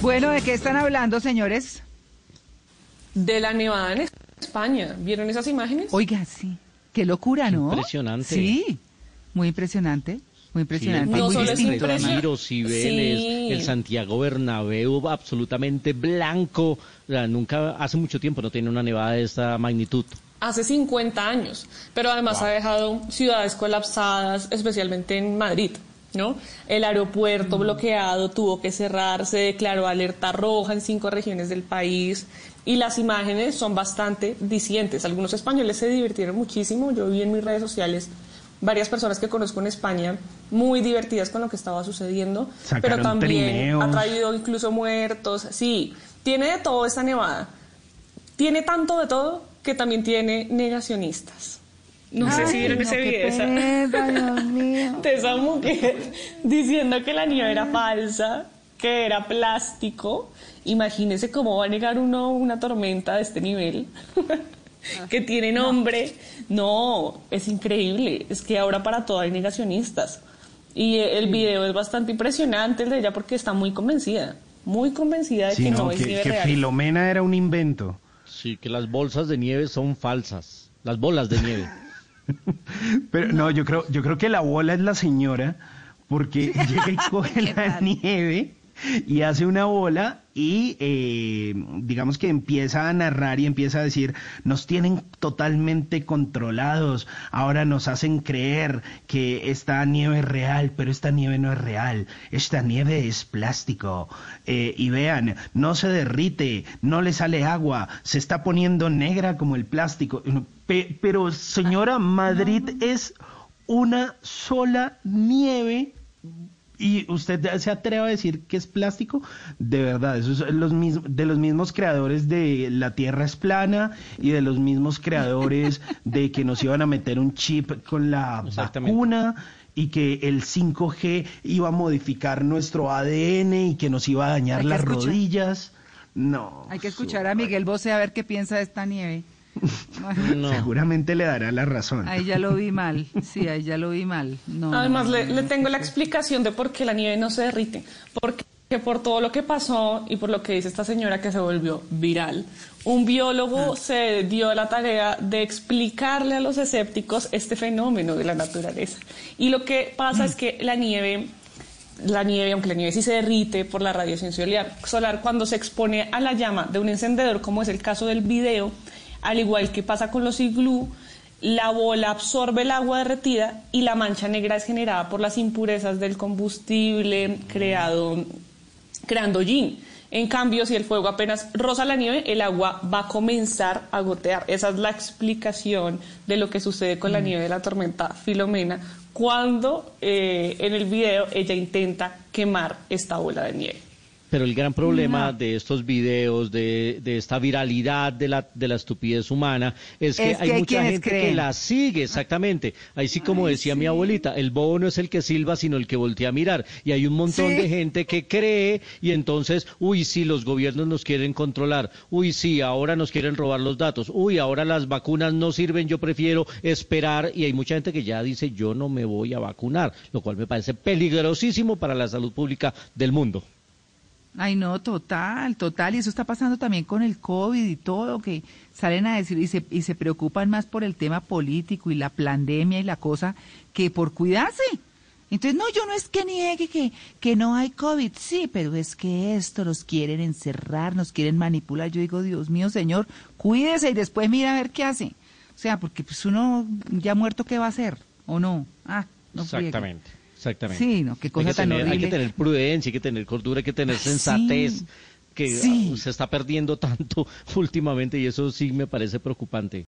Bueno, ¿de qué están hablando, señores? De la nevada en España. ¿Vieron esas imágenes? Oiga, sí. Qué locura, ¿no? Impresionante. Sí, muy impresionante. Muy impresionante. No muy solo es distinto. Retiro, Cibeles, Sí. el Santiago Bernabéu absolutamente blanco. O sea, nunca, hace mucho tiempo no tiene una nevada de esta magnitud. Hace 50 años. Pero además ha dejado ciudades colapsadas, especialmente en Madrid. ¿No? El aeropuerto bloqueado tuvo que cerrar, se declaró alerta roja en cinco regiones del país y las imágenes son bastante dicientes. Algunos españoles se divirtieron muchísimo. Yo vi en mis redes sociales varias personas que conozco en España muy divertidas con lo que estaba sucediendo, Sacaron pero también trineos. ha traído incluso muertos. Sí, tiene de todo esta nevada. Tiene tanto de todo que también tiene negacionistas. No sé si vieron no, ese qué video. Esa mujer diciendo que la nieve era falsa, que era plástico. Imagínese cómo va a negar uno una tormenta de este nivel. que tiene nombre. No, es increíble. Es que ahora para todo hay negacionistas. Y el video es bastante impresionante el de ella porque está muy convencida. Muy convencida de Sí, que no, no, es que, nieve que real. Filomena era un invento. Sí, que las bolsas de nieve son falsas. Las bolas de nieve. Pero no, yo creo, yo creo que la bola es la señora, porque llega y coge la nieve y hace una bola y eh, digamos que empieza a narrar y empieza a decir, nos tienen totalmente controlados, ahora nos hacen creer que esta nieve es real, pero esta nieve no es real, esta nieve es plástico. Eh, y vean, no se derrite, no le sale agua, se está poniendo negra como el plástico. Pe- pero señora, Madrid es una sola nieve y usted se atreve a decir que es plástico, de verdad, eso es los mismos, de los mismos creadores de la Tierra es plana y de los mismos creadores de que nos iban a meter un chip con la vacuna y que el 5G iba a modificar nuestro ADN y que nos iba a dañar las escuchar. rodillas. No. Hay que escuchar a Miguel Bosé a ver qué piensa de esta nieve. No. Seguramente le dará la razón. Ahí ya lo vi mal. Sí, ahí ya lo vi mal. No, Además, no, le, no, le no, tengo la explicación de por qué la nieve no se derrite. Porque por todo lo que pasó y por lo que dice esta señora que se volvió viral, un biólogo se dio la tarea de explicarle a los escépticos este fenómeno de la naturaleza. Y lo que pasa es que la nieve la nieve, aunque la nieve sí se derrite por la radiación solar, solar, cuando se expone a la llama de un encendedor, como es el caso del video, al igual que pasa con los iglú, la bola absorbe el agua derretida y la mancha negra es generada por las impurezas del combustible creado, creando yin. En cambio, si el fuego apenas roza la nieve, el agua va a comenzar a gotear. Esa es la explicación de lo que sucede con la nieve de la tormenta Filomena cuando eh, en el video ella intenta quemar esta bola de nieve. Pero el gran problema de estos videos, de, de esta viralidad de la, de la estupidez humana, es que Es que hay hay mucha gente creen. que la sigue, exactamente. Ahí sí, como decía mi abuelita, el bobo no es el que silba, sino el que voltea a mirar. Y hay un montón Sí. de gente que cree y entonces, uy, sí, los gobiernos nos quieren controlar. Uy, sí, ahora nos quieren robar los datos. Uy, ahora las vacunas no sirven, yo prefiero esperar. Y hay mucha gente que ya dice, yo no me voy a vacunar, lo cual me parece peligrosísimo para la salud pública del mundo. Ay, no, total, total. Y eso está pasando también con el COVID y todo, que salen a decir y se, y se preocupan más por el tema político y la pandemia y la cosa que por cuidarse. Entonces, no, yo no es que niegue que, que no hay COVID, sí, pero es que esto nos quieren encerrar, nos quieren manipular. Yo digo, Dios mío, señor, cuídese y después mira a ver qué hace. O sea, porque pues uno ya muerto, ¿qué va a hacer? ¿O no? Ah, no friegue. Exactamente. Sí, no, qué cosa hay que tan tener, Hay que tener prudencia, hay que tener cordura, hay que tener sensatez, Sí, que sí. ah, se está perdiendo tanto últimamente y eso sí me parece preocupante.